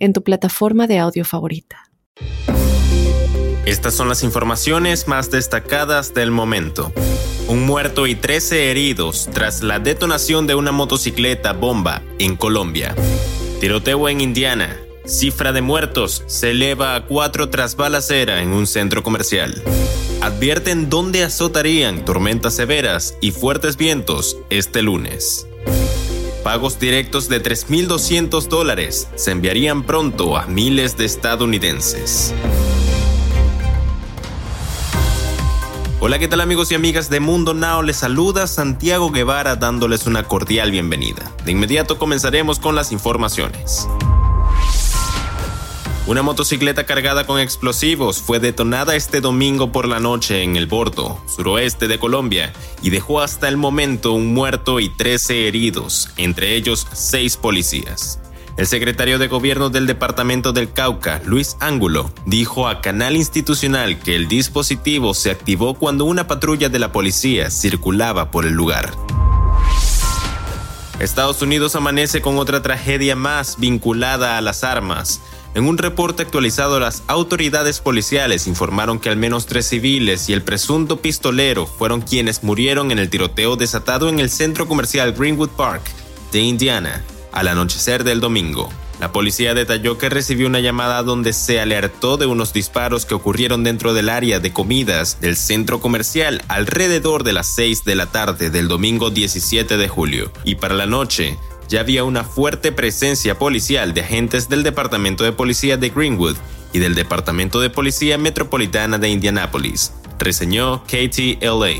en tu plataforma de audio favorita. Estas son las informaciones más destacadas del momento. Un muerto y 13 heridos tras la detonación de una motocicleta bomba en Colombia. Tiroteo en Indiana. Cifra de muertos se eleva a cuatro tras balacera en un centro comercial. Advierten dónde azotarían tormentas severas y fuertes vientos este lunes. Pagos directos de 3.200 dólares se enviarían pronto a miles de estadounidenses. Hola, ¿qué tal amigos y amigas de Mundo Now? Les saluda Santiago Guevara dándoles una cordial bienvenida. De inmediato comenzaremos con las informaciones. Una motocicleta cargada con explosivos fue detonada este domingo por la noche en el Bordo, suroeste de Colombia, y dejó hasta el momento un muerto y 13 heridos, entre ellos seis policías. El secretario de Gobierno del Departamento del Cauca, Luis Ángulo, dijo a Canal Institucional que el dispositivo se activó cuando una patrulla de la policía circulaba por el lugar. Estados Unidos amanece con otra tragedia más vinculada a las armas. En un reporte actualizado, las autoridades policiales informaron que al menos tres civiles y el presunto pistolero fueron quienes murieron en el tiroteo desatado en el centro comercial Greenwood Park de Indiana al anochecer del domingo. La policía detalló que recibió una llamada donde se alertó de unos disparos que ocurrieron dentro del área de comidas del centro comercial alrededor de las 6 de la tarde del domingo 17 de julio. Y para la noche, ya había una fuerte presencia policial de agentes del Departamento de Policía de Greenwood y del Departamento de Policía Metropolitana de Indianápolis, reseñó KTLA.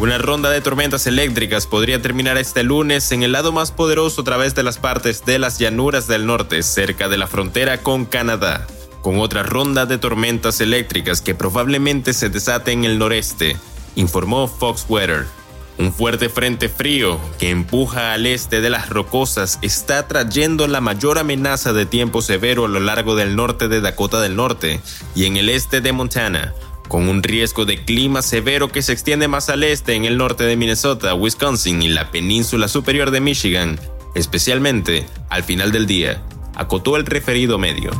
Una ronda de tormentas eléctricas podría terminar este lunes en el lado más poderoso a través de las partes de las llanuras del norte, cerca de la frontera con Canadá, con otra ronda de tormentas eléctricas que probablemente se desate en el noreste, informó Fox Weather. Un fuerte frente frío que empuja al este de las rocosas está trayendo la mayor amenaza de tiempo severo a lo largo del norte de Dakota del Norte y en el este de Montana, con un riesgo de clima severo que se extiende más al este en el norte de Minnesota, Wisconsin y la península superior de Michigan, especialmente al final del día, acotó el referido medio.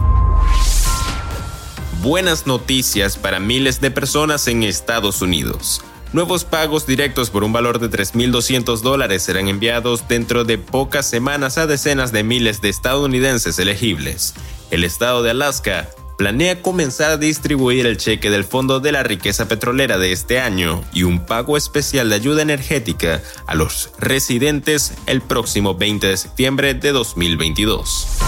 Buenas noticias para miles de personas en Estados Unidos. Nuevos pagos directos por un valor de 3.200 dólares serán enviados dentro de pocas semanas a decenas de miles de estadounidenses elegibles. El estado de Alaska planea comenzar a distribuir el cheque del Fondo de la Riqueza Petrolera de este año y un pago especial de ayuda energética a los residentes el próximo 20 de septiembre de 2022.